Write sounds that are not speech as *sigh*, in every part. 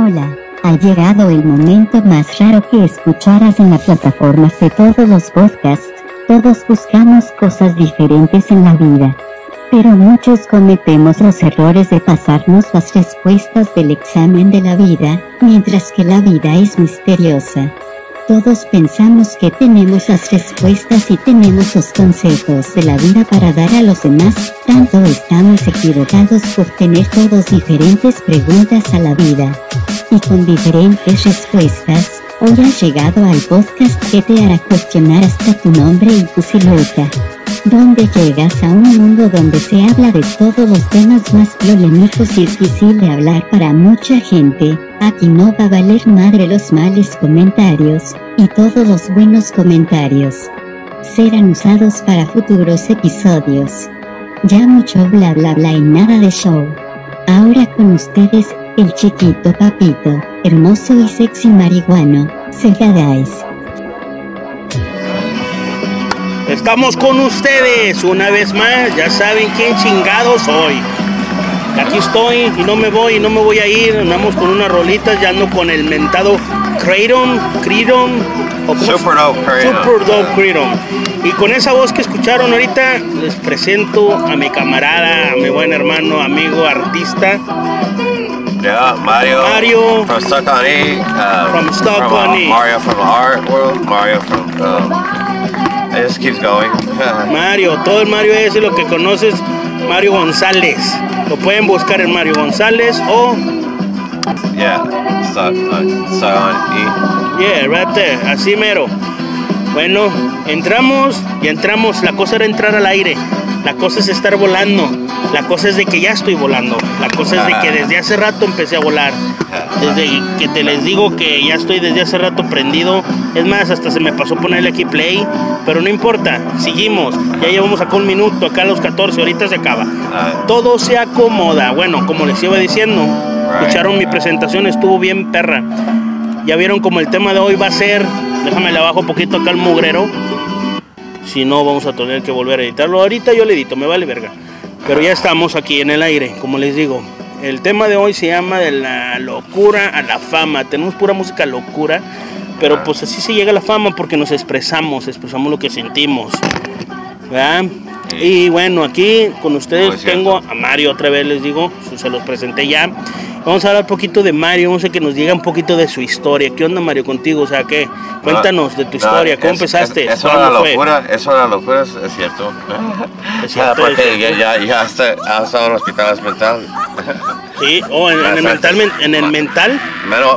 Hola, ha llegado el momento más raro que escucharás en las plataformas de todos los podcasts. Todos buscamos cosas diferentes en la vida. Pero muchos cometemos los errores de pasarnos las respuestas del examen de la vida, mientras que la vida es misteriosa. Todos pensamos que tenemos las respuestas y tenemos los consejos de la vida para dar a los demás, tanto estamos equivocados por tener todos diferentes preguntas a la vida. Y con diferentes respuestas, hoy has llegado al podcast que te hará cuestionar hasta tu nombre y tu silueta. Donde llegas a un mundo donde se habla de todos los temas más polémicos y difícil de hablar para mucha gente. Aquí no va a valer madre los males comentarios, y todos los buenos comentarios serán usados para futuros episodios. Ya mucho bla bla bla y nada de show. Ahora con ustedes, el chiquito papito, hermoso y sexy marihuano, Segadais. Estamos con ustedes una vez más, ya saben quién chingado soy. Aquí estoy y no me voy y no me voy a ir, andamos con unas rolitas, ya ando con el mentado Kratom, Kratom, o Super Dope Kratom. Super Dope Kratom. Y con esa voz que escucharon ahorita, les presento a mi camarada, a mi buen hermano, amigo, artista, Yeah, Mario. Mario. From Stuck on E. Uh, From Stuck from, on uh, E. Mario from Art World. Mario from. Um, it just keeps going. *laughs* Mario, todo el Mario es lo que conoces, Mario González. Lo pueden buscar en Mario González o, yeah, Stuck on, stuck on yeah, right there, así mero. Bueno, entramos y entramos. La cosa era entrar al aire. La cosa es estar volando. La cosa es de que ya estoy volando. La cosa es de que desde hace rato empecé a volar. Desde que te les digo que ya estoy desde hace rato prendido. Es más, hasta se me pasó ponerle aquí play. Pero no importa, seguimos. Ya llevamos acá un minuto, acá a los 14, ahorita se acaba. Uh, Todo se acomoda. Bueno, como les iba diciendo, escucharon mi presentación, estuvo bien perra. Ya vieron como el tema de hoy va a ser, déjame le bajo un poquito acá el mugrero. Si no, vamos a tener que volver a editarlo. Ahorita yo le edito, me vale verga. Pero ya estamos aquí en el aire, como les digo. El tema de hoy se llama de la locura a la fama. Tenemos pura música locura, pero pues así se llega a la fama porque nos expresamos, expresamos lo que sentimos. ¿verdad? Y bueno, aquí con ustedes cierto. tengo a Mario otra vez, les digo, se los presenté ya. Vamos a hablar un poquito de Mario, vamos a que nos diga un poquito de su historia. ¿Qué onda Mario contigo? O sea, ¿qué? Cuéntanos de tu no, historia, ¿cómo es- empezaste? Es, es una ¿Cuándo fue? locura, es una locura, es, cierto. Es cierto, es *laughs* ya, ya, ya está, ha estado en hospitales mental. Sí, oh, en, en el *laughs* mental, men- en el mental.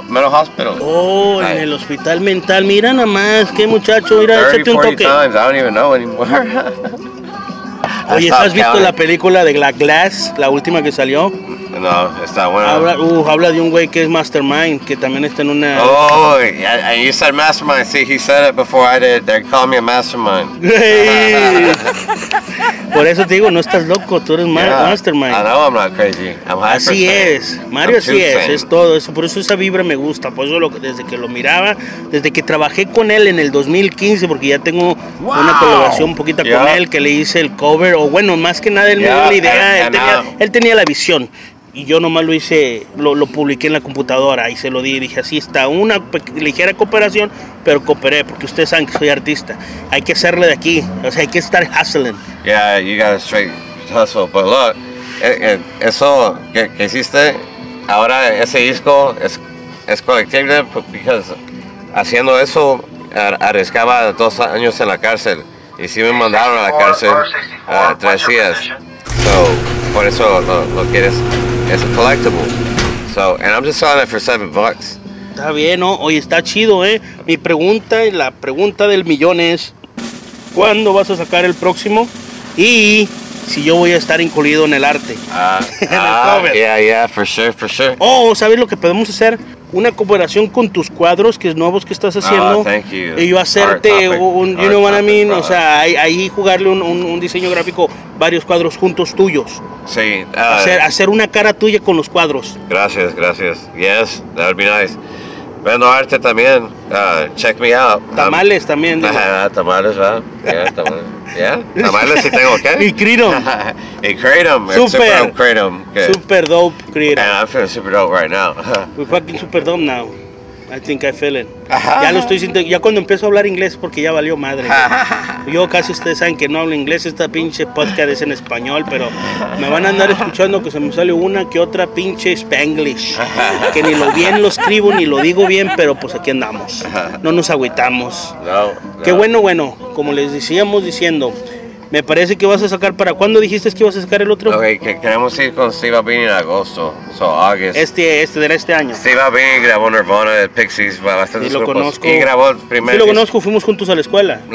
Menos hospital. Oh, en el hospital mental. Mira nada más, qué muchacho, mira, 30, échate un 40 toque. times, I don't even know anymore. Oye, ¿has visto la película de La Glass, la última que salió? No, está bueno. Habla, uh, habla de un güey que es Mastermind, que también está en una... Oh, yeah, and you said mastermind. See, he said it before I did. They call me a mastermind. *laughs* Güey. Por eso te digo, no estás loco, tú eres Yeah, Mastermind. I know I'm not crazy. I'm Así es, Mario I'm así es, es todo eso, por eso esa vibra me gusta, por eso lo- desde que lo miraba, desde que trabajé con él en el 2015, porque ya tengo una colaboración un poquito con Yeah. él, que le hice el cover, o bueno, más que nada él me dio Yeah, la idea, and- tenía, and now- él tenía la visión. Y yo nomás lo hice, lo, lo publiqué en la computadora y se lo di. y Dije, así está, una ligera cooperación, pero cooperé, porque ustedes saben que soy artista. Hay que hacerle de aquí, o sea, hay que estar hustling. Yeah, you got a straight hustle. But look, eh, eh, eso que, que hiciste, ahora ese disco es, es colectible porque haciendo eso ar- arriesgaba dos años en la cárcel. Y si me mandaron a la cárcel ah, tres días. So, por eso lo, lo quieres. Es a collectible. So, and I'm just selling it for seven bucks. Está bien, ¿no? Oye, está chido, ¿eh? Mi pregunta, y la pregunta del millón es, ¿cuándo vas a sacar el próximo? Y si yo voy a estar incluido en el arte. Ah, *laughs* En el ah, cover. yeah, yeah, for sure, for sure. Oh, ¿sabes lo que podemos hacer? Una cooperación con tus cuadros que es nuevos que estás haciendo. Thank you. Y yo hacerte topic, un, you know what I mean? O sea, ahí, ahí jugarle un, un- un diseño gráfico, varios cuadros juntos tuyos. Sí, ah, Hacer, hacer una cara tuya con los cuadros. Gracias, gracias. Yes, that would be nice. Vendo arte también. Uh, check me out. Tamales también. Um, tamales, ¿verdad? Yeah, tamales. Yeah, tamales sí tengo qué. *laughs* Y Kratom. *laughs* y Kratom, Super. Super Kratom. Super dope Kratom. Man, I'm feeling super dope right now. *laughs* We're fucking super dumb now. I think I feel it. Ya lo estoy sintiendo. Ya cuando empiezo a hablar inglés, porque ya valió madre. güey. *laughs* Yo casi ustedes saben que no hablo inglés. Esta pinche podcast es en español, pero me van a andar escuchando que se me sale una que otra pinche spanglish. Que ni lo bien lo escribo ni lo digo bien, pero pues aquí andamos. No nos agüitamos. no, no. Qué bueno, bueno. Como les decíamos diciendo, me parece que vas a sacar. ¿Para cuándo dijiste que ibas a sacar el otro? Ok, que queremos ir con Steve Albini en agosto. So, August. Este, este de este año. Steve Albini grabó Nirvana, el Pixies, bastantes Sí, lo grupos. conozco. Y grabó el primer Sí, lo conozco, fuimos juntos a la escuela. *laughs*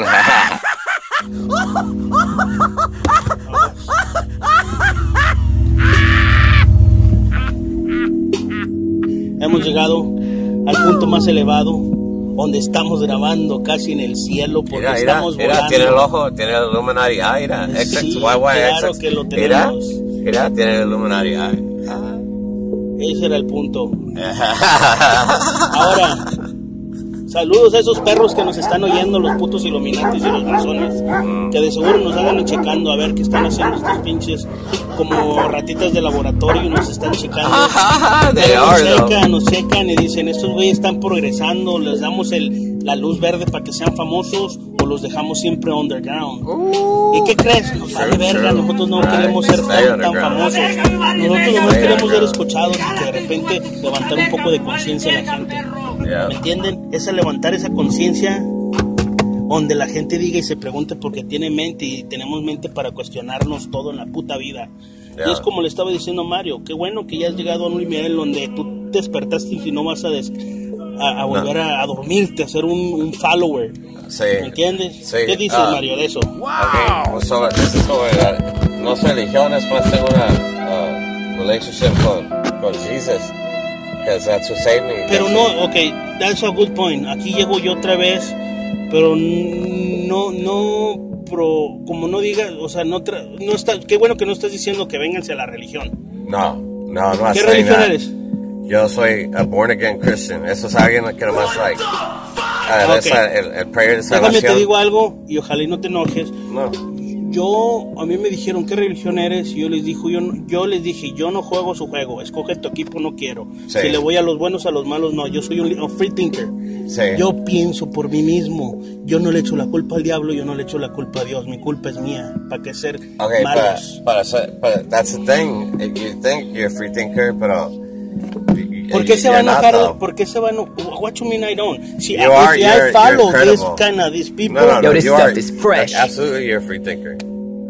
Hemos llegado al punto más elevado, donde estamos grabando casi en el cielo, porque Mira, mira, estamos mira, volando. tiene el ojo, tiene el Illuminati Eye, mira, Sí, YY, claro XX. que lo Mira, tenemos. mira, tiene el Illuminati Eye. Ese era el punto. *laughs* Ahora, saludos a esos perros que nos están oyendo, los putos iluminantes y los masones, que de seguro nos andan checando a ver qué están haciendo estos pinches como ratitas de laboratorio y nos están checando. *laughs* Nos checan, nos checan y dicen, estos güeyes están progresando, les damos el, la luz verde para que sean famosos o los dejamos siempre underground. ¿Y qué crees? Nos vale verga, nosotros no Right, queremos ser tan, tan famosos. Nosotros nomás queremos ser escuchados y que de repente levantar un poco de conciencia a la gente. ¿Me entienden? Es a levantar esa conciencia donde la gente diga y se pregunte porque tiene mente y tenemos mente para cuestionarnos todo en la puta vida. Y Yeah. es como le estaba diciendo Mario, qué bueno que ya has llegado a un nivel donde tú te despertaste y no vas a, des- a, a volver a, a dormirte, a ser un, un follower. Sí. ¿Me entiendes? Sí, ¿Qué dices ah. Mario de eso? Ok, pues sobre, eso es sobre la- no es religión, es más tengo una uh, relationship con, con Jesus. That's. Pero no, ok, that's a good point. Aquí llego yo otra vez, pero no, no, pro, como no digas, o sea, no, tra- no está, qué bueno que no estás diciendo que vénganse a la religión. No, no, no. ¿Qué religión eres? Yo soy a born again Christian. Eso es alguien que nomás like. ah, Ok. esa- el, el prayer de Déjame salvación. te digo algo y ojalá y no te enojes. No. Yo, a mí me dijeron, ¿qué religión eres? Y yo les, dijo, yo, yo les dije, yo no juego su juego, escoge tu equipo, no quiero. Sí. Si le voy a los buenos, a los malos, no. Yo soy un, free thinker. Sí. Yo pienso por mí mismo. Yo no le echo la culpa al diablo, yo no le echo la culpa a Dios. Mi culpa es mía. ¿Para qué ser Okay, malos? but, but, but that's the thing. You think you're a free thinker, pero. ¿Por qué se va a enojar? ¿Por qué se va a enojar? What you mean I don't? Si, You if are, I follow you're this kind of these people, No, no, no. You stuff are, is fresh. Absolutely, you're a free thinker.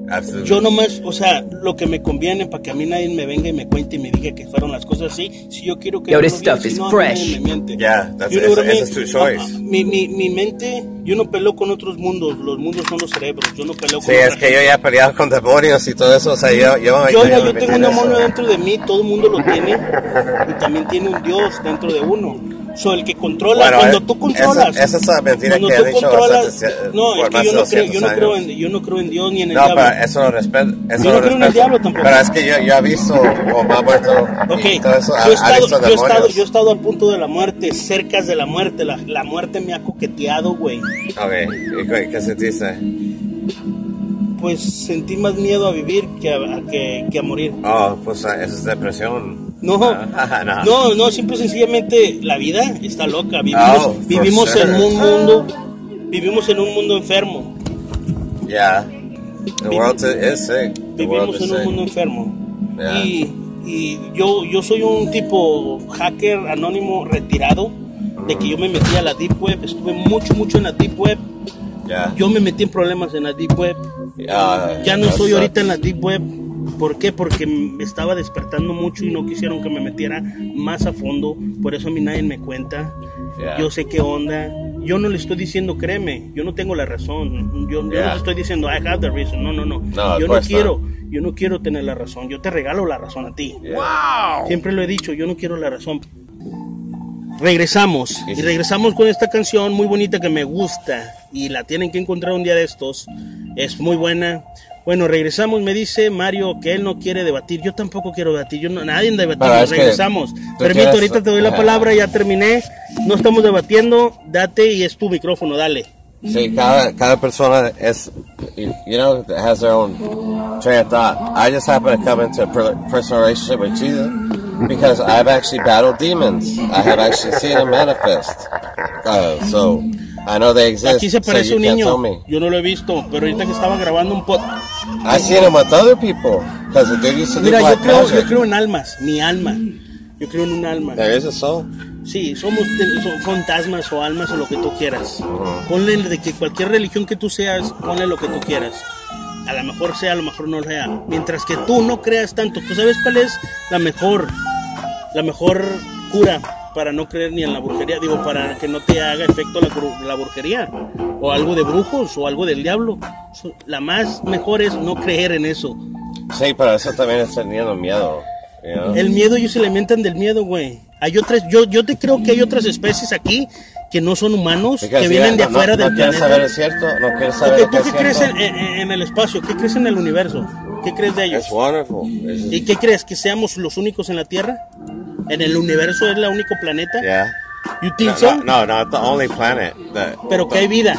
Absolutely. yo nomás, o sea, lo que me conviene para que a mí nadie me venga y me cuente y me diga que fueron las cosas así, si yo quiero que Yo, this stuff si is no, fresh. me miente. Yeah, that's- You know choice. Ah, ah, Mi, mi, mi mente, yo no peleo con otros mundos, los mundos son los cerebros, yo no peleo Sí, con es otra que yo gente. ya he peleado con demonios y todo eso. O sea, yo. Yo, Yo, yo metí tengo en un demonio dentro de mí, todo el mundo lo tiene, y también tiene un Dios dentro de uno. So, el que controla, Bueno, cuando eh, tú controlas. esa- esa es la mentira que he dicho bastante, No, es que yo no, creo, yo, 200 no creo en, yo no creo en Dios ni en el No, diablo. pero eso lo respeto. Eso Yo no lo creo en el respeto. diablo tampoco. Pero es que yo, yo he visto como ha muerto Ok, y todo eso. yo, he estado, visto yo, he estado, yo he estado al punto de la muerte, cerca de la muerte. La, la muerte me ha coqueteado, güey. Ok, ¿y qué, sentiste? Pues sentí más miedo a vivir que a, a que, que a morir. Oh, pues ah, eso es depresión. No, Ah, no. no, no, simple sencillamente la vida está loca. Vivimos, Oh, for vivimos sure. en un mundo, vivimos en un mundo enfermo. Yeah. The world is sick. The world Vivimos is en un sick. mundo enfermo. Yeah. Y, y yo, yo soy un tipo hacker anónimo retirado, de que yo me metí a la Deep Web, estuve mucho, mucho en la Deep Web. Yeah. Yo me metí en problemas en la Deep Web. Ah, Ya no estoy ahorita en la Deep Web. ¿Por qué? Porque me estaba despertando mucho y no quisieron que me metiera más a fondo. Por eso a mí nadie me cuenta. Yeah. Yo sé qué onda. Yo no le estoy diciendo, créeme, yo no tengo la razón. Yo, yo no estoy diciendo, I have the reason. No, no, no. No, yo no quiero, yo no quiero tener la razón. Yo te regalo la razón a ti. Siempre lo he dicho, yo no quiero la razón. Regresamos y regresamos con esta canción muy bonita que me gusta y la tienen que encontrar un día de estos. Es muy buena. Bueno, regresamos, me dice Mario que él no quiere debatir. Yo tampoco quiero debatir. Yo no, nadie que regresamos. Permito, quieres- ahorita te doy la palabra, ya terminé. No estamos debatiendo. Date y es tu micrófono, dale. Sí, cada, cada persona es, you you know, has their own train of thought. I just happen to come into a per- personal relationship with Jesus because I've actually battled demons. I have actually seen them manifest. Uh, so I know they exist. Aquí se parece un niño. Yo no lo he visto, pero ahorita que estaba grabando un pod. I've seen them with other people because they used to Mira, yo creo, yo creo en almas, mi alma. Yo creo en un alma. There is a soul. Sí, somos son fantasmas o almas o lo que tú quieras. Ponle de que cualquier religión que tú seas, ponle lo que tú quieras. A lo mejor sea, a lo mejor no sea. Mientras que tú no creas tanto, ¿tú sabes cuál es la mejor, la mejor cura para no creer ni en la brujería? Digo, para que no te haga efecto la, la brujería o algo de brujos o algo del diablo. La más mejor es no creer en eso. Sí, pero eso también es teniendo miedo. El miedo, ellos se alimentan del miedo, güey. Hay otras, yo, yo te creo que hay otras especies aquí que no son humanos, Because, que vienen de no- afuera no, del no planeta. saber es cierto, no quieres saber ¿Tú qué crees en, en- en el espacio? ¿Qué crees en el universo? ¿Qué crees de ellos? It's wonderful. It's ¿Y qué crees? ¿Que seamos los únicos en la Tierra? ¿En el universo es el único planeta? yeah. ¿You think No, so? no, no, not the only planet. The, Pero que hay vida.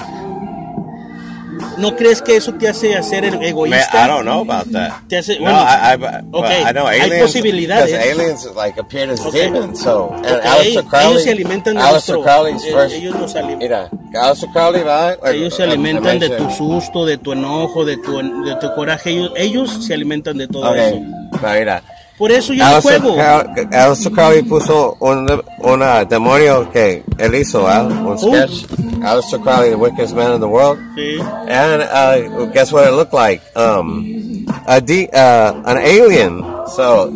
¿No crees que eso te hace hacer el Man, egoísta? I don't know about that. Te hace- no, bueno, I, I, but okay, I know hay aliens. posibilidades. Because aliens like appeared as Okay. demons. So, and Ok, Aleister Crowley. ellos se alimentan de Aleister nuestro- Crowley's first. ellos nos alimentan. Mira, Aleister Crowley, ¿verdad? Like, Ellos se alimentan de tu susto, de tu enojo, de tu, de tu coraje. Ellos, ellos se alimentan de todo Okay, eso. pero mira. Por eso yo no juego. Aleister Crowley puso un una demonio que él hizo, ¿verdad? Un Who? sketch. Aleister Crowley, the wickedest man in the world. Sí. And uh, guess what it looked like? Um, a de- uh, an alien. So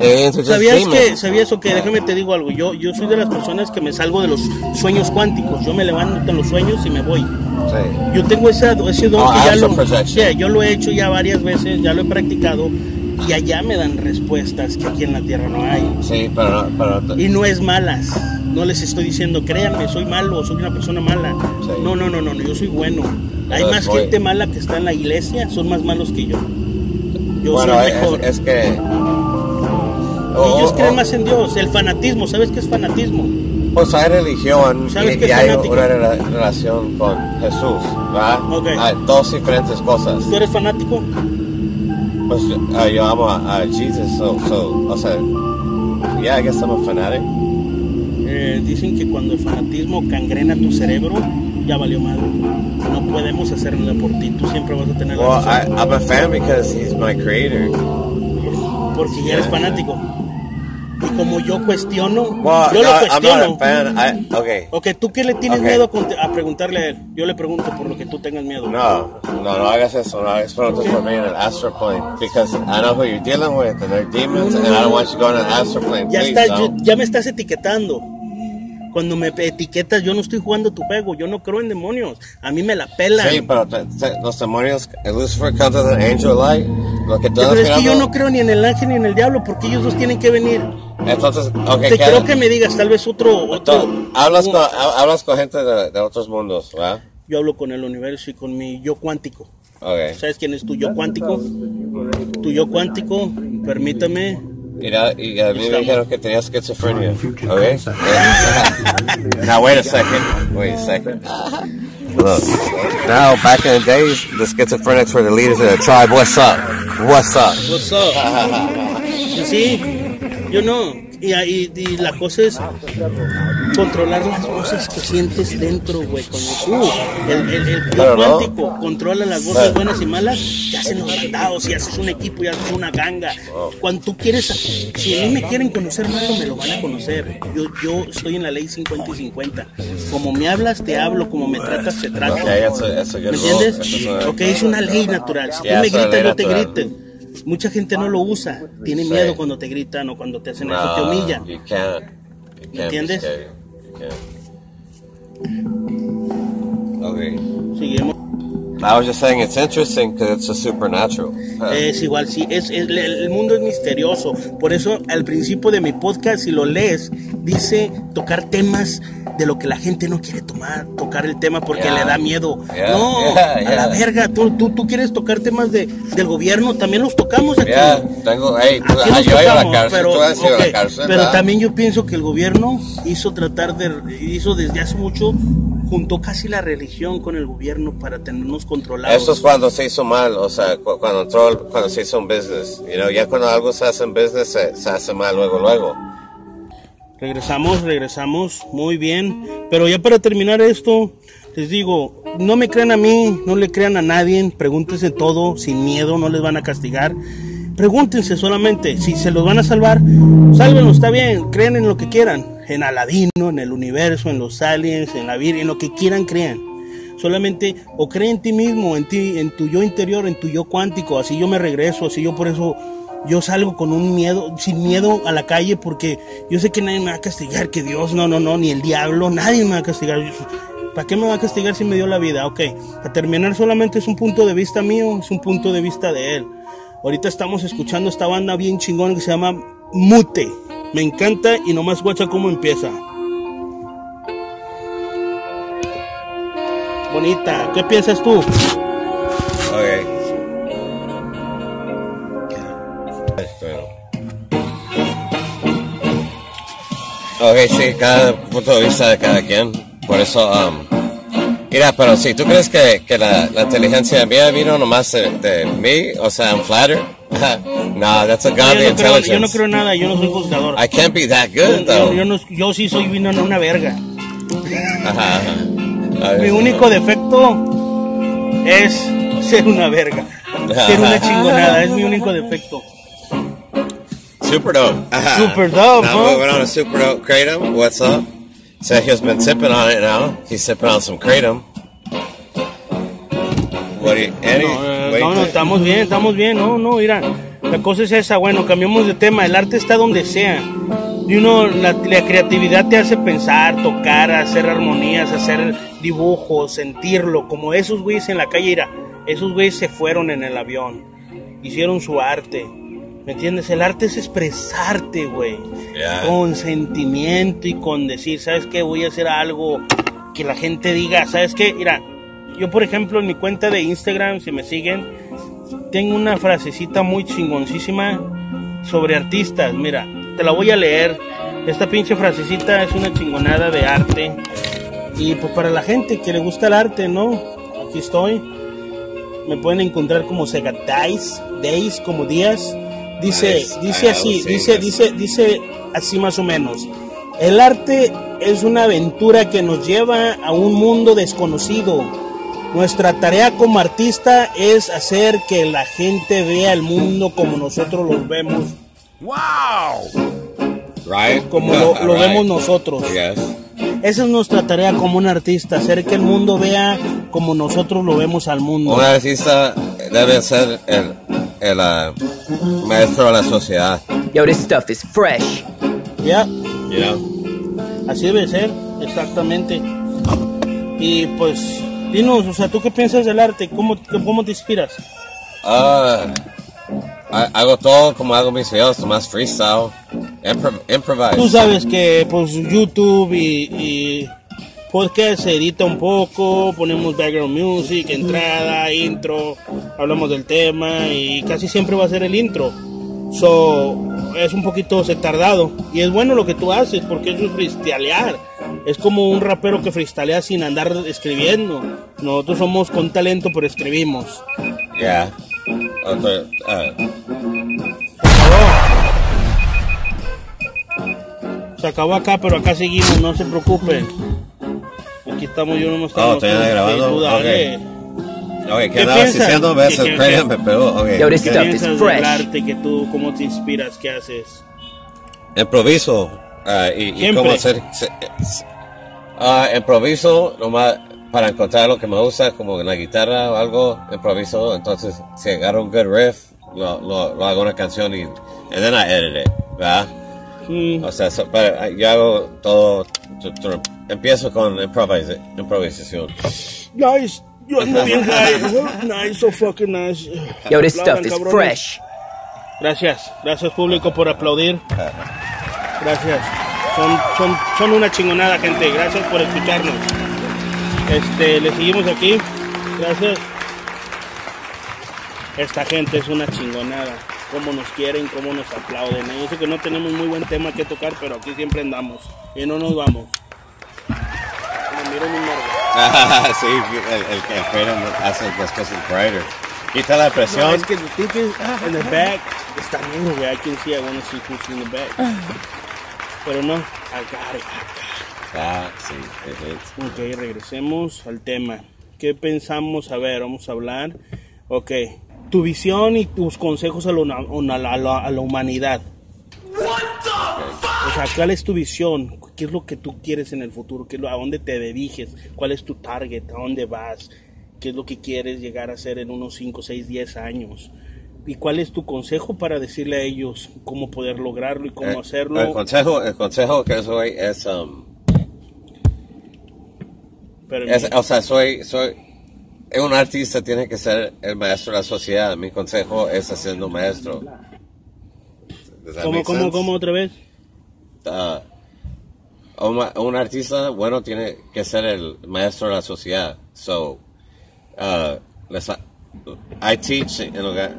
aliens are just ¿Sabías que, sabías o que, déjame te digo algo, yo, yo soy de las personas que me salgo de los sueños cuánticos, yo me levanto en los sueños y me voy. Sí. Yo tengo esa, ese don Oh, que ya lo, yeah, yo lo he hecho ya varias veces, ya lo he practicado y allá me dan respuestas que aquí en la Tierra no hay. Sí, pero no, pero Y no es malas. No les estoy diciendo, créanme, soy malo, soy una persona mala. Sí. No, no, no, no, yo soy bueno. Hay Pero más es muy- gente mala que está en la iglesia, son más malos que yo. Yo bueno, soy mejor. es que. Ellos o- creen más en Dios. El fanatismo, ¿sabes qué es fanatismo? Pues hay religión ¿Sabes y, qué y hay una rela- relación con Jesús. Hay dos diferentes cosas. ¿Tú eres fanático? Yo, ah, yo amo a, Jesus, so, so, o sea, yeah, I guess I'm a fanatic. Eh, dicen que cuando el fanatismo cangrena tu cerebro, ya valió madre. No podemos hacer nada por ti, tú siempre vas a tener la Well, I. I'm a fan because he's my creator. porque ya eres fanático. Y como yo cuestiono, Well, yo no, lo cuestiono. fan. I, okay. Ok, ¿tú qué le tienes Ok. miedo a, preguntarle a él? Yo le pregunto por lo que tú tengas miedo. No, no, no hagas eso. No hagas preguntas por mí en el astral plane. Because I know who you're dealing with and they're demons No, no, and I don't want you going to the astral plane. Ya, Please, está, ya me estás etiquetando. Cuando me etiquetas, yo no estoy jugando tu juego. Yo no creo en demonios. A mí me la pelan. Sí, pero te- te- los demonios, Lucifer comes as an angel of light. Lo que Pero es que yo no creo ni en el ángel ni en el diablo, porque ellos dos tienen que venir. Entonces, ok, Te ¿qué- creo que me digas, tal vez otro. otro Entonces, hablas, con, ha- hablas con gente de, de otros mundos, ¿verdad? Yo hablo con el universo y con mi yo cuántico. Ok. ¿Sabes quién es tu yo cuántico? Tu yo cuántico, permítame. Mira, y a mí me Estamos. dijeron que tenía schizophrenia. Ok. *laughs* now wait a second. Wait a second. Look. Now, back in the days, the schizophrenics were the leaders of the tribe. What's up? What's up? What's up? Sí, yo no. Y, y- y la cosa es controlar las voces que sientes dentro, güey. Cuando tú, el, el, el no. cuántico, controla las voces buenas y malas, y hacen los mandados, y haces un equipo, y haces una ganga. Cuando tú quieres, si a mí me quieren conocer malo, me lo van a conocer. Yo, yo estoy en la ley 50 y 50. Como me hablas, te hablo, como me tratas, te trato. ¿Me entiendes? Ok, es una ley natural. Si tú me gritas, yo te grito. Mucha gente no lo usa. Tiene miedo cuando te gritan o cuando te hacen eso, te humillan. You can't. You can't entiendes? You can't. Okay. Seguimos. I was just saying it's interesting because it's a supernatural. Es igual, sí, es, es- el mundo es misterioso. Por eso al principio de mi podcast, si lo lees, dice tocar temas de lo que la gente no quiere tomar, tocar el tema porque Yeah. le da miedo. Yeah, No, yeah, a la verga, tú, tú, tú quieres tocar temas de, del gobierno, también los tocamos aquí. Tengo, hey, tú, Aquí ah, yo ido a la tocamos, cárcel, pero, tú has ido a ok, la cárcel, pero ¿verdad? también yo pienso que el gobierno hizo tratar de, hizo desde hace mucho juntó casi la religión con el gobierno para tenernos controlados. Eso es cuando se hizo mal, o sea, cu- cuando entró, cuando se hizo un business. You know, ya cuando algo se hace en business, se, se hace mal luego, luego. Regresamos, regresamos, muy bien. Pero ya para terminar esto, les digo, no me crean a mí, no le crean a nadie, pregúntense todo, sin miedo, no les van a castigar. Pregúntense solamente, si se los van a salvar, sálvenlo, está bien, creen en lo que quieran, en Aladino, en el universo, en los aliens, en la Virgen, en lo que quieran crean. Solamente o cree en ti mismo, en ti, en tu yo interior, en tu yo cuántico, así yo me regreso, así yo por eso yo salgo con un miedo, sin miedo a la calle porque yo sé que nadie me va a castigar, que Dios, no, no, no, ni el diablo, nadie me va a castigar. ¿Para qué me va a castigar si me dio la vida? Ok, a terminar solamente es un punto de vista mío, es un punto de vista de él. Ahorita estamos escuchando esta banda bien chingona que se llama Mute. Me encanta y nomás guacha cómo empieza. Bonita, ¿qué piensas tú? Ok. Ok, sí, cada punto de vista de cada quien. Por eso, um, mira, pero si tú crees que, que la, la inteligencia mía vino nomás de, de mí, o sea, I'm flattered. *laughs* no, that's a Yo godly no, creo, intelligence. yo no creo nada, yo no soy juzgador. I can't be that good, Yo, though. yo no- yo sí soy en una verga. Ajá, ajá. A ver, Mi único defecto es ser una verga. Ser una chingonada, es mi único defecto. Super dope. Ajá. Super dope, Now huh? moving on to super dope kratom. What's up? Sergio's been sipping on it now. He's sipping on some kratom. What do you, Eddie? No, no, no, estamos bien, estamos bien, no, no, mira, la cosa es esa, bueno, cambiamos de tema, el arte está donde sea, y uno, la, la creatividad te hace pensar, tocar, hacer armonías, hacer dibujos, sentirlo, como esos güeyes en la calle, mira, esos güeyes se fueron en el avión, hicieron su arte, ¿me entiendes? El arte es expresarte, güey, Yeah. con sentimiento y con decir, ¿sabes qué? Voy a hacer algo que la gente diga, ¿sabes qué? Mira, yo por ejemplo en mi cuenta de Instagram, si me siguen, tengo una frasecita muy chingoncísima sobre artistas. Mira, te la voy a leer. Esta pinche frasecita es una chingonada de arte. Y pues para la gente que le gusta el arte, ¿no? Aquí estoy. Me pueden encontrar como Sega Days, Days como días. Dice, Nice. dice así, dice, dice, dice así más o menos. El arte es una aventura que nos lleva a un mundo desconocido. Nuestra tarea como artista es hacer que la gente vea el mundo como nosotros lo vemos, Right? como lo, lo Right. vemos nosotros. Yes. Esa es nuestra tarea como un artista, hacer que el mundo vea como nosotros lo vemos al mundo. Un artista debe ser el, el ah, maestro de la sociedad. Yo, this stuff is fresh. Ya, You know? así debe ser, exactamente. Y pues, dinos, o sea, ¿tú qué piensas del arte? ¿Cómo, cómo te inspiras? Ah, ha- hago todo como hago mis videos, más freestyle. Impro- improvise. Tú sabes que pues YouTube y, y podcast se edita un poco, ponemos background music, entrada, intro, hablamos del tema y casi siempre va a ser el intro. So, es un poquito se tardado y es bueno lo que tú haces porque eso es freestylear. Es como un rapero que freestylea sin andar escribiendo. Nosotros somos con talento pero escribimos. Yeah. Otro, ah, Se acabó acá, pero acá seguimos, no se preocupen. Aquí estamos, yo no me estaba. Oh, ¿todavía grabando? Tú dale. ok, ¿qué ¿Qué andabas piensas? diciendo? ¿Ves? ¿Qué- El qué- cráneo me pegó. Ok. Yo, this ¿Qué piensas del arte que tú, cómo te inspiras, qué haces? Improviso. ah, y, y cómo hacer. se- se- ah, improviso nomás para encontrar lo que me gusta, como en la guitarra o algo. Improviso. Entonces, si agarro un good riff, lo, lo, lo hago una canción y. And then I edit it. ¿Verdad? O sea, so- ah, yo hago todo. tu- tu- empiezo con improvisa- improvisación. nice. Yo ando bien *laughs* high. Nice, so fucking nice. Yo, this stuff is fresh. Gracias, gracias público por aplaudir. Gracias. Son, son, son una chingonada, gente. Gracias por escucharnos. Este, le seguimos aquí. Gracias. Esta gente es una chingonada. Cómo nos quieren, cómo nos aplauden. Yo sé que no tenemos muy buen tema que tocar, pero aquí siempre andamos. Y no nos vamos. miro mi. Ah, sí, el, el, el Kratom hace las cosas brighter. Quita la No, presión. es que the is, in the back, está negro, güey. I can see, I want to see who's in the back. Pero no, I got Ah, sí, it. Ok, regresemos al tema. ¿Qué pensamos? A ver, vamos a hablar. Ok, tu visión y tus consejos a, lo- a la, a la- a la humanidad. O sea, ¿cuál es tu visión? ¿Qué es lo que tú quieres en el futuro? ¿Qué es lo- ¿A dónde te diriges? ¿Cuál es tu target? ¿A dónde vas? ¿Qué es lo que quieres llegar a ser en unos 5, 6, 10 años? ¿Y cuál es tu consejo para decirle a ellos cómo poder lograrlo y cómo Eh, hacerlo? El consejo, el consejo que soy es, um, es- o sea, soy, soy, un artista tiene que ser el maestro de la sociedad. Mi consejo es haciendo maestro. ¿Cómo, cómo, cómo otra vez? Uh, un, un artista bueno tiene que ser el maestro de la sociedad. So, uh, les, I teach, en lugar,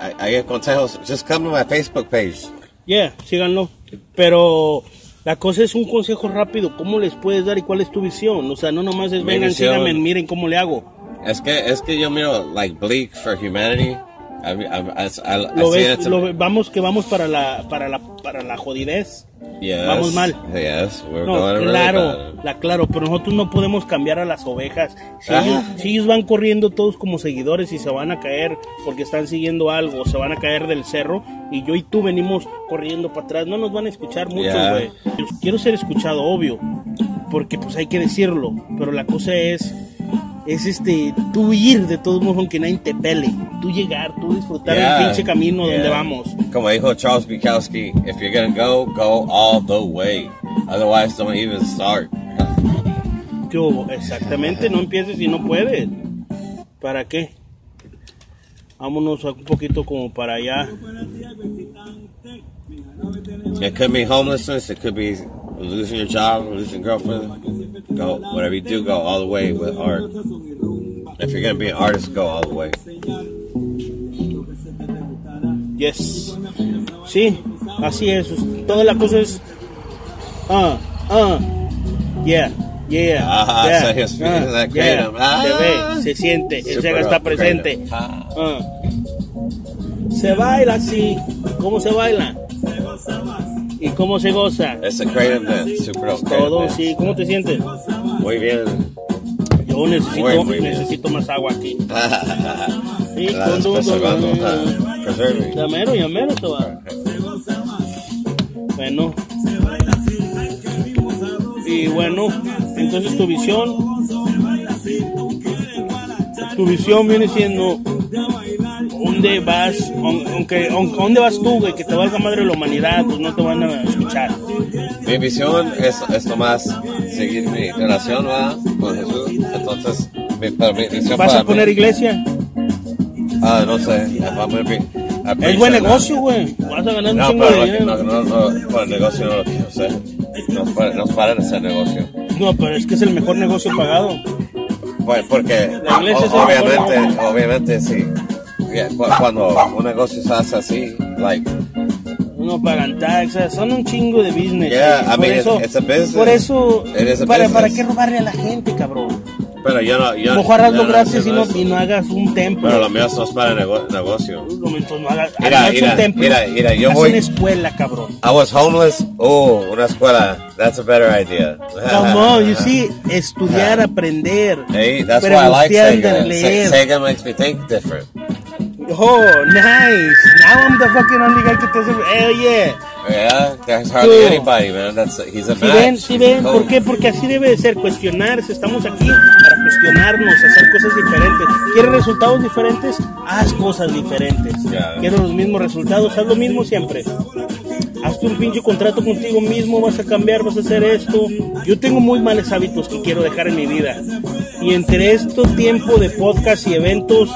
I, I give consejos. Just come to my Facebook page. Yeah, síganlo. Pero la cosa es un consejo rápido. ¿Cómo les puedes dar y cuál es tu visión? O sea, no nomás es Mi vengan, visión- síganme, miren cómo le hago. Es que, es que yo miro, like, bleak for humanity. I, I, Lo see ves, lo ve- vamos que vamos para la, para la, para la jodidez. Yes, vamos mal. Yes, we're No, going really claro, bad. la claro, pero nosotros no podemos cambiar a las ovejas. Si, Ajá. ellos, si ellos van corriendo todos como seguidores y se van a caer porque están siguiendo algo, se van a caer del cerro y yo y tú venimos corriendo para atrás, no nos van a escuchar mucho, güey. Quiero ser escuchado, obvio, porque pues hay que decirlo, pero la cosa es es este tú ir de todos modos aunque nadie te pele, tú llegar, tú disfrutar Yeah, el pinche camino donde yeah. vamos. Como dijo Charles Bukowski, if you're gonna go, go all the way. Otherwise, don't even start. *laughs* ¿Qué hubo? Exactamente, no empieces si no puedes. ¿Para qué? Vámonos un poquito como para allá. It could be homelessness. It could be losing your job, losing girlfriend. Go whatever you do, go all the way with art. If you're gonna be an artist, go all the way. Yes. Sí, así es. Toda la cosa es. Ah, ah. Yeah, yeah. Ah, yeah. *laughs* Ah, se ve, se siente, el Sega está presente. Ah. Se baila así. ¿Cómo se baila? ¿Y cómo se goza? It's a kratom dance, super Todo, sí. ¿Cómo te sientes? Muy bien. Yo necesito, Muy, muy bien. necesito más agua aquí. *laughs* Sí, con- con- preservando, con- ah, preserving. Ya mero, ya mero se va. Bueno. Y bueno, entonces tu visión, tu visión viene siendo, ¿dónde vas? Aun- Aunque, ¿dónde vas tú, güey? Que te valga madre la humanidad, pues no te van a escuchar. Mi visión es, seguir mi relación ¿va? con Jesús. Entonces, mi, para mi visión ¿Vas para a poner mí- iglesia? Ah, no sé. Es buen negocio, güey. Vas a ganar un No, chingo de no, dinero. no, no, no, por el negocio no lo quiero hacer. Nos, pa- nos paran hacer negocio. No, pero es que es el mejor negocio pagado. Pues porque, o- obviamente, obviamente sí. Yeah, cu- Cuando un negocio se hace así, like, No pagan taxas, son un chingo de business. Yeah. I por mean, eso, it's a business. Por eso, It is a para, ¿para qué robarle a la gente, cabrón? pero yo no, yo Mejor hazlo yo no gratis y no, y no hagas un templo. Pero lo mío no es para nego- negocio. Mismo, no hagas, Mira, mira, un templo. mira, mira, yo Haz voy- una escuela, cabrón. I was homeless. Oh, una escuela. That's a better idea. Come *laughs* on, you see, estudiar, aprender. Hey, that's why I like Sega. Sega makes me think different. Oh, nice. Now I'm the fucking only guy que te hace. Hell yeah. Yeah, there's hardly anybody, man. That's he's a Si match. ven, si ven. ¿por qué? Porque así debe de ser, cuestionarse. Estamos aquí para cuestionarnos, hacer cosas diferentes. ¿Quieres resultados diferentes? Haz cosas diferentes. Ya. ¿Quieres los mismos resultados? Haz lo mismo siempre. Hazte un pinche contrato contigo mismo, vas a cambiar, vas a hacer esto. Yo tengo muy malos hábitos que quiero dejar en mi vida. Y entre esto tiempo de podcast y eventos,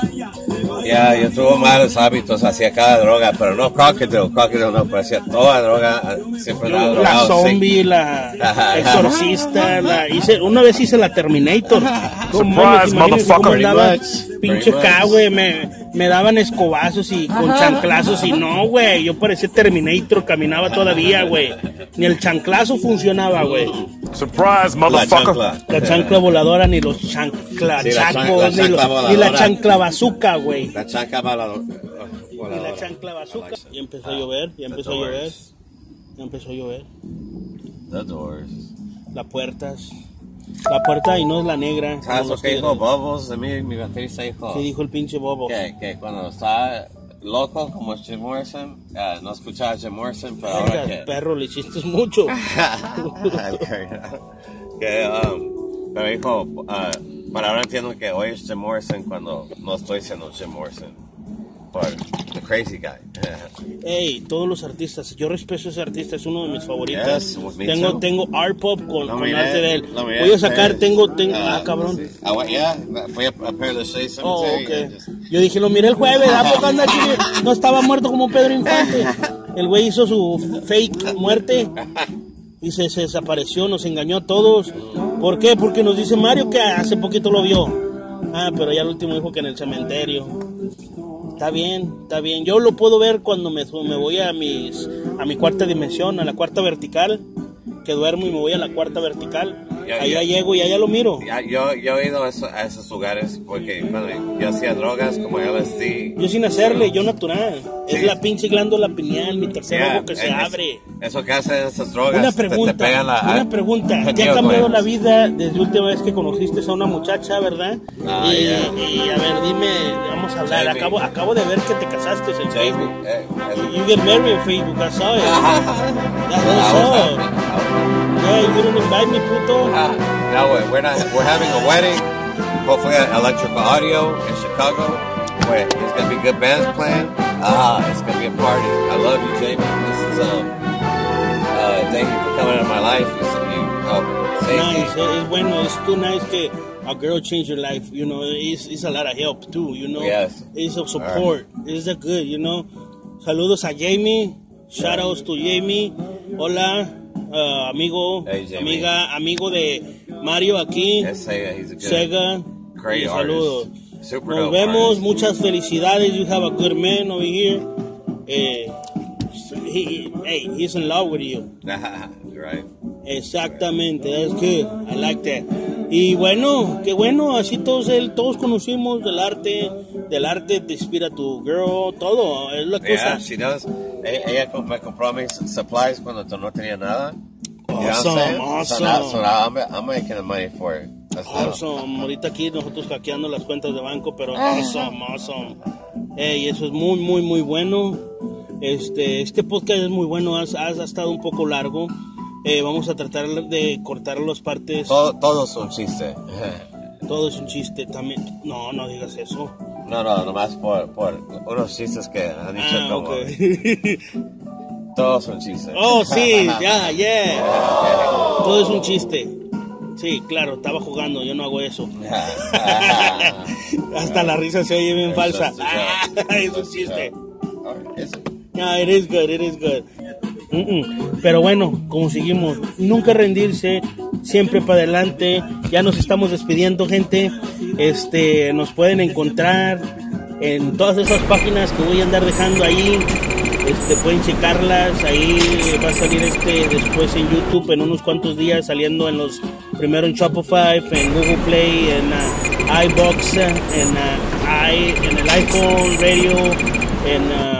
Ya, yo tuve malos hábitos, hacía cada droga, pero no crocodile, crocodile no, pero hacía toda droga, ah, siempre andaba la drogado, sí. zombie, la Ajá. exorcista, la hice, una vez hice la Terminator. *laughs* Surprise, cómo motherfucker. andaba much, pinche K, güey, me me daban escobazos y con chanclazos y no, güey. Yo parecía Terminator, caminaba todavía, güey. Ni el chanclazo funcionaba, güey. Surprise, La motherfucker. chancla. La chancla voladora, ni los chancla, Sí, la chan- chacos, la ni, chancla los- ni la chancla bazooka, güey. La chancla voladora. Ni la chancla bazooka. Y empezó a llover, y empezó a llover. Ya empezó a llover. The doors. Las puertas. La puerta y no es la negra. ¿Sabes lo que dijo. Bobos de mí? Mi baterista dijo ¿Qué dijo el pinche bobo? que, que cuando está loco como Jim Morrison, ah, no escuchaba Jim Morrison, pero ahora Verga, que... perro, le hiciste mucho. *laughs* que, um, pero dijo, ah, para ahora entiendo que hoy es Jim Morrison cuando no estoy siendo Jim Morrison. Por The Crazy Guy. *laughs* Ey, todos los artistas, yo respeto a ese artista, es uno de mis favoritos. Yes, tengo, too. tengo art pop con, arte de él. Voy a sacar, tengo, tengo, ah, Ah, cabrón. Ah, yeah, fui a, Oh, Cemetery. ok. and just- Yo dije, lo miré el jueves, ¿a poco anda aquí? *laughs* No estaba muerto como Pedro Infante. *laughs* El güey hizo su fake muerte y se, se desapareció, nos engañó a todos. ¿Por qué? Porque nos dice Mario que hace poquito lo vio. Ah, pero ya el último dijo que en el cementerio. Está bien, está bien. Yo lo puedo ver cuando me, me voy a mis a mi cuarta dimensión, a la cuarta vertical, que duermo y me voy a la cuarta vertical. Ya, allá ya. llego y allá lo miro. Yo, yo he ido a, eso- a esos lugares porque yo hacía drogas como LSD. Yo sin hacerle, yo natural. Es Sí. la pinche glándula pineal, mi tercer Yeah, ojo que se es- abre. Eso que hacen esas drogas. Una te- te pregunta, pegan la- una pregunta. ¿Te ha cambiado la vida desde la última vez que conociste a una muchacha, verdad? Ah, y, yeah. y, a ver, dime, vamos a hablar. Jamie. Acabo, acabo de ver que te casaste en Jamie, Facebook. eh, eso- You get married in Facebook, saw it. That's I *laughs* Yeah, you didn't invite me, puto. Ah, no, we're, we're not. We're having a wedding. Hopefully, at Electrical Audio in Chicago. Where it's gonna be good bands playing. Ah, it's gonna be a party. I love you, Jamie. This is um. Uh, thank you for coming into my life. You, you help Nice, me. es bueno, es too nice que a girl change your life, you know, it's, it's a lot of help too, you know. Yes. It's a support, it's a good, you know. Saludos a Jamie, shout outs to Jamie. Hola, uh, amigo, Hey, amiga, amigo de Mario aquí, Yes, Sega. He's a good. Sega. Great saludos. Super Nos vemos, artist. muchas felicidades. You have a good man over here. Eh, he, hey, he's in love with you. *laughs* right. Exactamente, that's good. I like that. Y bueno, qué bueno, así todos el, todos conocimos del arte, del arte te inspira tu girl, todo, es la Yeah, cosa. she does. Ella, me compró mis supplies cuando no tenía nada. You know Awesome? So awesome. now, so now I'm, I'm making the money for it. That's Awesome. Ahorita aquí nosotros hackeando las cuentas de banco, pero awesome, awesome. Ey, eso es muy, muy, muy bueno. Este, este podcast es muy bueno, has, has estado un poco largo. Eh, vamos a tratar de cortar las partes. Todo, todo es un chiste. *laughs* Todo es un chiste también. No, no digas eso. No, no, nomás por, por unos chistes que han dicho Ah, como... ok. *laughs* Todos son chistes. Oh, sí, *laughs* ya, yeah. Todo es un chiste. Sí, claro, estaba jugando, yo no hago eso. Hasta la risa se oye bien falsa. Es un chiste. Ah, it is good, it is good. Mm-mm. Pero bueno, como seguimos, nunca rendirse, siempre para adelante. Ya nos estamos despidiendo, gente. Este, nos pueden encontrar en todas esas páginas que voy a andar dejando ahí. Este, pueden checarlas, ahí va a salir este después en YouTube en unos cuantos días, saliendo en los primero en Shopify, en Google Play, en uh, iBox, en, uh, i, en el iPhone Radio, en uh, ¿cómo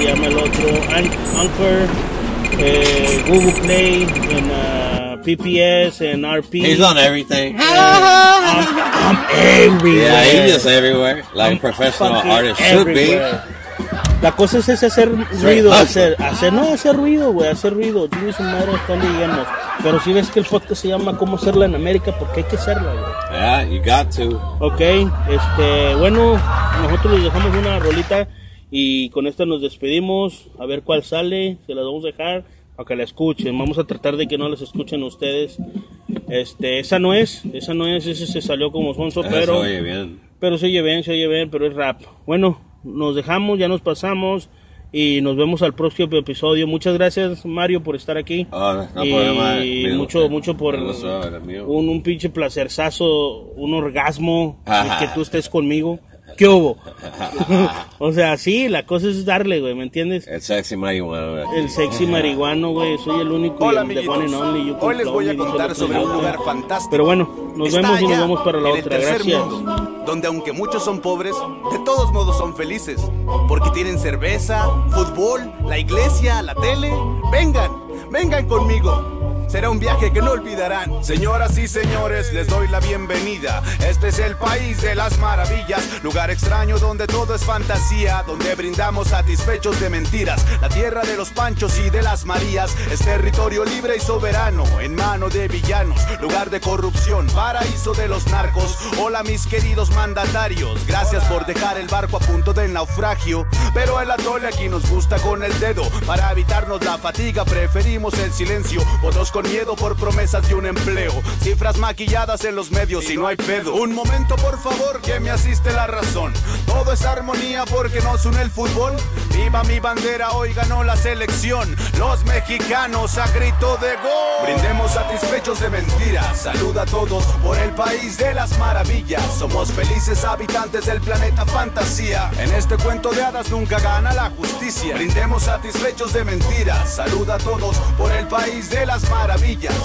se llama el otro? An- Anchor, eh, Google Play, en uh, PPS, en RP. He's on everything. I'm, I'm everywhere. Yeah, he's just everywhere. Like I'm a professional artist should be. everywhere. La cosa es ese hacer ruido, hacer, hacer, no hacer ruido, güey, hacer ruido. Dime su madre hasta dónde llegamos. Pero si ves que el podcast se llama Cómo hacerla en América, porque hay que hacerla, güey. Yeah, you got to. Ok, este, bueno, nosotros les dejamos una rolita y con esta nos despedimos. A ver cuál sale, se las vamos a dejar para que la escuchen. Vamos a tratar de que no las escuchen ustedes. Este, esa no es, esa no es, ese se salió como sonso, Eso, pero, oye, bien. pero se oye bien, se oye bien, pero es rap. Bueno, nos dejamos, ya nos pasamos y nos vemos al próximo episodio. Muchas gracias, Mario, por estar aquí. Oh, no, y problema, amigo. mucho, mucho por un, un pinche placerzazo, un orgasmo, Ajá. que tú estés conmigo. ¿Qué hubo? *laughs* o sea, sí, la cosa es darle, güey, ¿me entiendes? El sexy marihuana. El sexy marihuano, güey, soy el único Hola, y el one only. you can Hoy les voy a contar sobre un lugar fantástico. Pero bueno, nos Está vemos y nos vamos para la otra. Gracias. mundo, donde aunque muchos son pobres, de todos modos son felices, porque tienen cerveza, fútbol, la iglesia, la tele. Vengan, vengan conmigo. Será un viaje que no olvidarán. Señoras y señores, les doy la bienvenida. Este es el país de las maravillas, lugar extraño donde todo es fantasía, donde brindamos satisfechos de mentiras. La tierra de los panchos y de las marías es territorio libre y soberano, en mano de villanos, lugar de corrupción, paraíso de los narcos. Hola mis queridos mandatarios, gracias por dejar el barco a punto del naufragio. Pero el atole aquí nos gusta con el dedo, para evitarnos la fatiga preferimos el silencio. Otros con miedo por promesas de un empleo, cifras maquilladas en los medios y no hay pedo. Un momento por favor que me asiste la razón. Todo es armonía porque nos une el fútbol. Viva mi bandera, hoy ganó la selección. Los mexicanos a grito de gol. Brindemos satisfechos de mentiras. Saluda a todos por el país de las maravillas. Somos felices habitantes del planeta fantasía. En este cuento de hadas nunca gana la justicia. Brindemos satisfechos de mentiras. Saluda a todos por el país de las maravillas.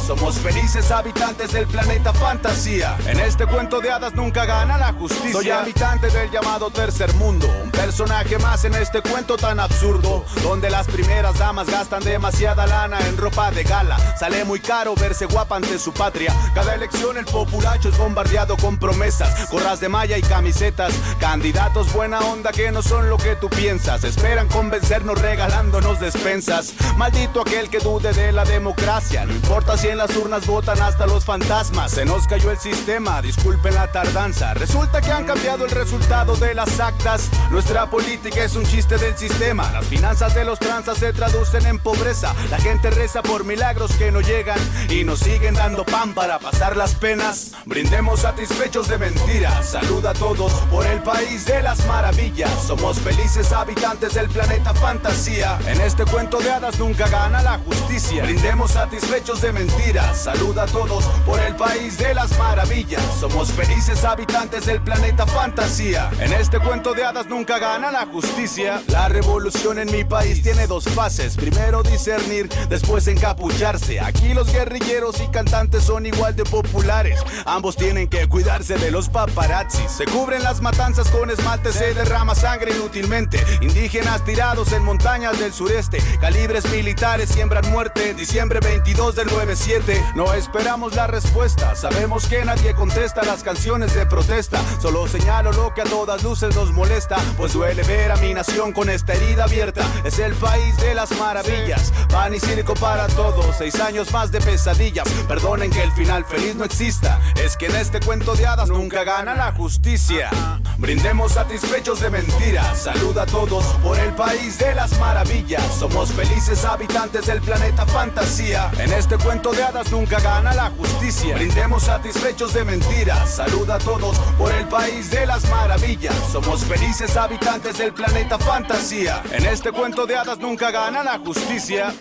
Somos felices habitantes del planeta fantasía. En este cuento de hadas nunca gana la justicia. Soy habitante del llamado tercer mundo. Un personaje más en este cuento tan absurdo. Donde las primeras damas gastan demasiada lana en ropa de gala. Sale muy caro verse guapa ante su patria. Cada elección el populacho es bombardeado con promesas. Gorras de malla y camisetas. Candidatos buena onda que no son lo que tú piensas. Esperan convencernos regalándonos despensas. Maldito aquel que dude de la democracia. No importa si en las urnas votan hasta los fantasmas. Se nos cayó el sistema, disculpen la tardanza. Resulta que han cambiado el resultado de las actas. Nuestra política es un chiste del sistema. Las finanzas de los tranzas se traducen en pobreza. La gente reza por milagros que no llegan y nos siguen dando pan para pasar las penas. Brindemos satisfechos de mentiras. Saluda a todos por el país de las maravillas. Somos felices habitantes del planeta fantasía. En este cuento de hadas nunca gana la justicia. Brindemos satisfechos de mentiras. Saluda a todos por el país de las maravillas. Somos felices habitantes del planeta fantasía. En este cuento de hadas nunca gana la justicia. La revolución en mi país tiene dos fases. Primero discernir, después encapucharse. Aquí los guerrilleros y cantantes son igual de populares. Ambos tienen que cuidarse de los paparazzis. Se cubren las matanzas con esmalte, se derrama sangre inútilmente. Indígenas tirados en montañas del sureste. Calibres militares siembran muerte. Diciembre 22 del 97. No esperamos la respuesta. Sabemos que nadie contesta las canciones de protesta. Solo señalo lo que a todas luces nos molesta. Pues duele ver a mi nación con esta herida abierta. Es el país de las maravillas. Pan y circo para todos. Seis años más de pesadillas. Perdonen que el final feliz no exista. Es que en este cuento de hadas nunca gana la justicia. Brindemos satisfechos de mentiras. Saluda a todos por el país de las maravillas. Somos felices habitantes del planeta fantasía. Este cuento de hadas nunca gana la justicia. Brindemos satisfechos de mentiras. Saluda a todos por el país de las maravillas. Somos felices habitantes del planeta fantasía. En este cuento de hadas nunca gana la justicia.